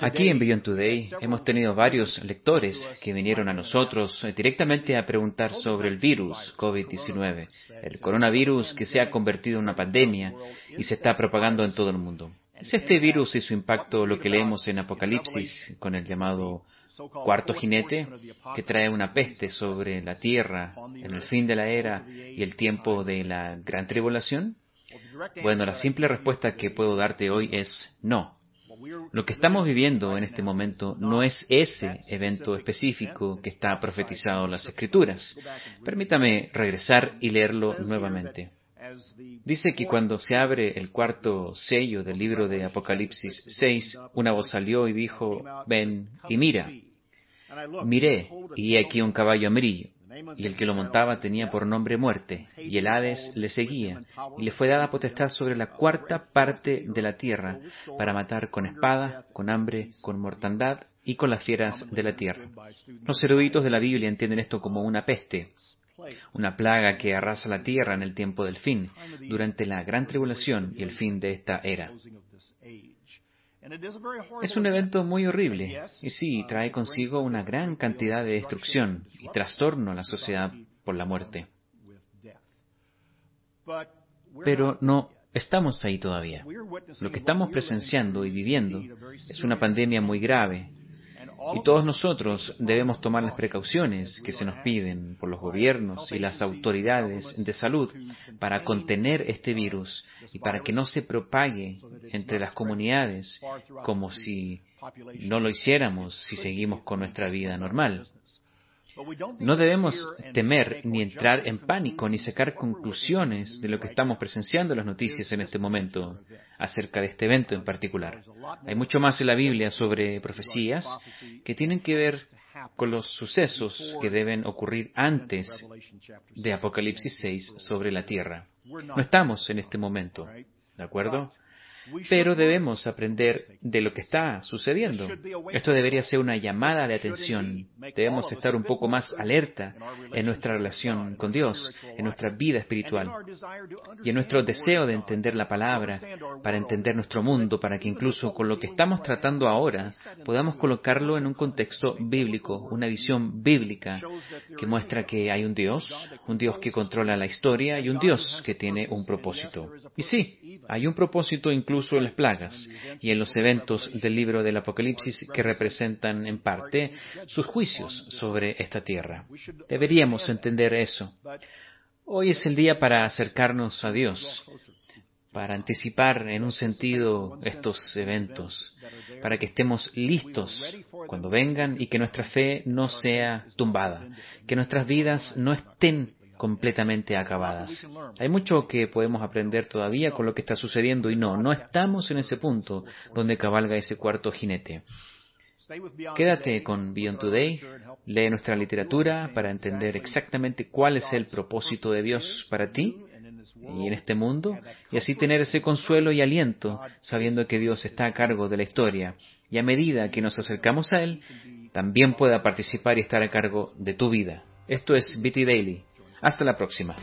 Aquí en Beyond Today hemos tenido varios lectores que vinieron a nosotros eh, directamente a preguntar sobre el virus COVID-19, el coronavirus que se ha convertido en una pandemia y se está propagando en todo el mundo. ¿Es este virus y su impacto lo que leemos en Apocalipsis con el llamado cuarto jinete que trae una peste sobre la tierra en el fin de la era y el tiempo de la gran tribulación? Bueno, la simple respuesta que puedo darte hoy es no. Lo que estamos viviendo en este momento no es ese evento específico que está profetizado en las Escrituras. Permítame regresar y leerlo nuevamente. Dice que cuando se abre el cuarto sello del libro de Apocalipsis 6, una voz salió y dijo, ven y mira. Miré, y aquí un caballo amarillo y el que lo montaba tenía por nombre muerte, y el Hades le seguía, y le fue dada potestad sobre la cuarta parte de la tierra, para matar con espada, con hambre, con mortandad y con las fieras de la tierra. Los eruditos de la Biblia entienden esto como una peste, una plaga que arrasa la tierra en el tiempo del fin, durante la gran tribulación y el fin de esta era. Es un evento muy horrible. Y sí, trae consigo una gran cantidad de destrucción y trastorno a la sociedad por la muerte. Pero no estamos ahí todavía. Lo que estamos presenciando y viviendo es una pandemia muy grave. Y todos nosotros debemos tomar las precauciones que se nos piden por los gobiernos y las autoridades de salud para contener este virus y para que no se propague entre las comunidades como si no lo hiciéramos si seguimos con nuestra vida normal. No debemos temer ni entrar en pánico ni sacar conclusiones de lo que estamos presenciando en las noticias en este momento acerca de este evento en particular. Hay mucho más en la Biblia sobre profecías que tienen que ver con los sucesos que deben ocurrir antes de Apocalipsis 6 sobre la tierra. No estamos en este momento, ¿de acuerdo? Pero debemos aprender de lo que está sucediendo. Esto debería ser una llamada de atención. Debemos estar un poco más alerta en nuestra relación con Dios, en nuestra vida espiritual y en nuestro deseo de entender la palabra, para entender nuestro mundo, para que incluso con lo que estamos tratando ahora podamos colocarlo en un contexto bíblico, una visión bíblica que muestra que hay un Dios, un Dios que controla la historia y un Dios que tiene un propósito. Y sí, hay un propósito incluso incluso en las plagas y en los eventos del libro del Apocalipsis que representan en parte sus juicios sobre esta tierra. Deberíamos entender eso. Hoy es el día para acercarnos a Dios, para anticipar en un sentido estos eventos, para que estemos listos cuando vengan y que nuestra fe no sea tumbada, que nuestras vidas no estén completamente acabadas. Hay mucho que podemos aprender todavía con lo que está sucediendo y no, no estamos en ese punto donde cabalga ese cuarto jinete. Quédate con Beyond Today, lee nuestra literatura para entender exactamente cuál es el propósito de Dios para ti y en este mundo, y así tener ese consuelo y aliento sabiendo que Dios está a cargo de la historia y a medida que nos acercamos a Él, también pueda participar y estar a cargo de tu vida. Esto es BT Daily. Hasta la próxima.